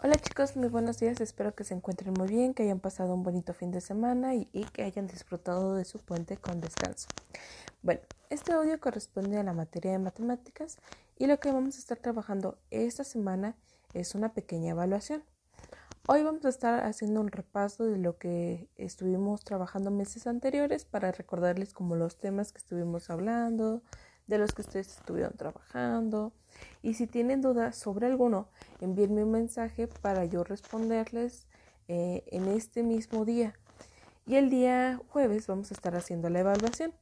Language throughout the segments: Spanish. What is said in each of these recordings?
Hola chicos, muy buenos días, espero que se encuentren muy bien, que hayan pasado un bonito fin de semana y, que hayan disfrutado de su puente con descanso. Bueno, este audio corresponde a la materia de matemáticas y lo que vamos a estar trabajando esta semana es una pequeña evaluación. Hoy vamos a estar haciendo un repaso de lo que estuvimos trabajando meses anteriores para recordarles como los temas que estuvimos hablando, de los que ustedes estuvieron trabajando. Y si tienen dudas sobre alguno, envíenme un mensaje para yo responderles eh, en este mismo día. Y el día jueves vamos a estar haciendo la evaluación.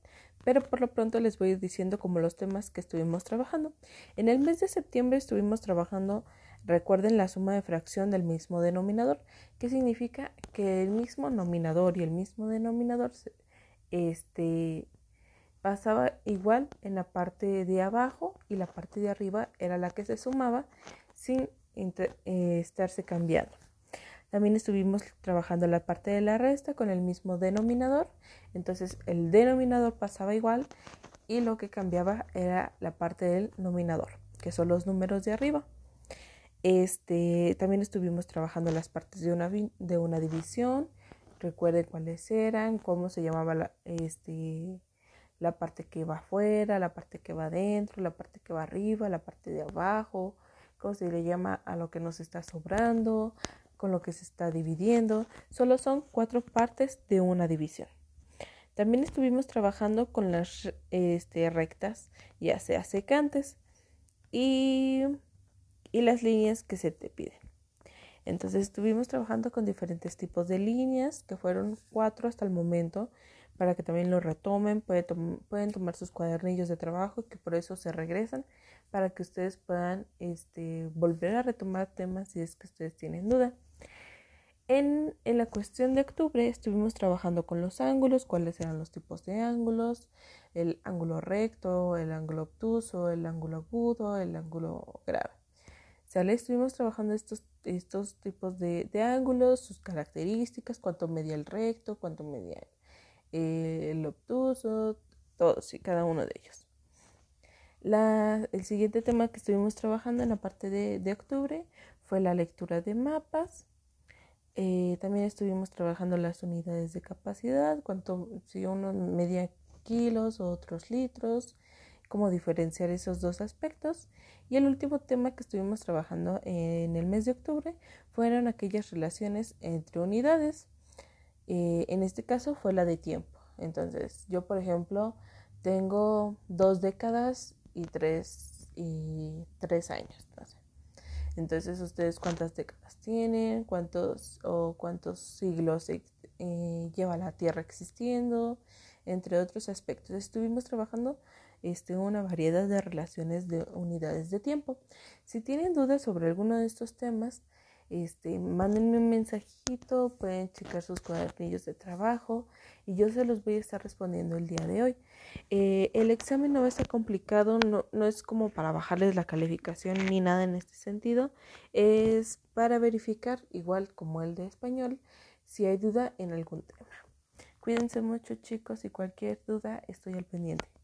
Pero por lo pronto les voy diciendo como los temas que estuvimos trabajando. En el mes de septiembre estuvimos trabajando, recuerden la suma de fracción del mismo denominador, que significa que el mismo nominador y el mismo denominador este, pasaba igual en la parte de abajo y la parte de arriba era la que se sumaba sin eh, estarse cambiando. También estuvimos trabajando la parte de la resta con el mismo denominador. Entonces el denominador pasaba igual y lo que cambiaba era la parte del nominador, que son los números de arriba. Este, también estuvimos trabajando las partes de una, de una división. Recuerden cuáles eran, cómo se llamaba la, este, la parte que va afuera, la parte que va adentro, la parte que va arriba, la parte de abajo, cómo se le llama a lo que nos está sobrando, con lo que se está dividiendo. Solo son cuatro partes de una división. También estuvimos trabajando con las este, rectas, ya sea secantes, y, y las líneas que se te piden. Entonces estuvimos trabajando con diferentes tipos de líneas, que fueron cuatro hasta el momento para que también lo retomen, pueden tomar sus cuadernillos de trabajo que por eso se regresan para que ustedes puedan este, volver a retomar temas si es que ustedes tienen duda. En, en, la cuestión de octubre estuvimos trabajando con los ángulos, cuáles eran los tipos de ángulos, el ángulo recto, el ángulo obtuso, el ángulo agudo, el ángulo grave. Estuvimos trabajando estos, estos tipos de, ángulos, sus características, cuánto media el recto, cuánto media el obtuso, todos y cada uno de ellos. el siguiente tema que estuvimos trabajando en la parte de, octubre fue la lectura de mapas. Eh, también estuvimos trabajando las unidades de capacidad, cuánto, si uno media kilos o otros litros, cómo diferenciar esos dos aspectos. Y el último tema que estuvimos trabajando en el mes de octubre fueron aquellas relaciones entre unidades. Eh, en este caso fue la de tiempo. Entonces, yo, por ejemplo, tengo dos décadas y tres, y tres años. Entonces, ¿ustedes cuántas décadas tienen? ¿Cuántos o cuántos siglos eh, lleva la Tierra existiendo? Entre otros aspectos. Estuvimos trabajando este, una variedad de relaciones de unidades de tiempo. Si tienen dudas sobre alguno de estos temas, este, mándenme un mensajito, pueden checar sus cuadernillos de trabajo y yo se los voy a estar respondiendo el día de hoy. Eh, el examen no va a estar complicado, no, no es como para bajarles la calificación ni nada en este sentido, es para verificar, igual como el de español, si hay duda en algún tema. Cuídense mucho chicos y cualquier duda estoy al pendiente.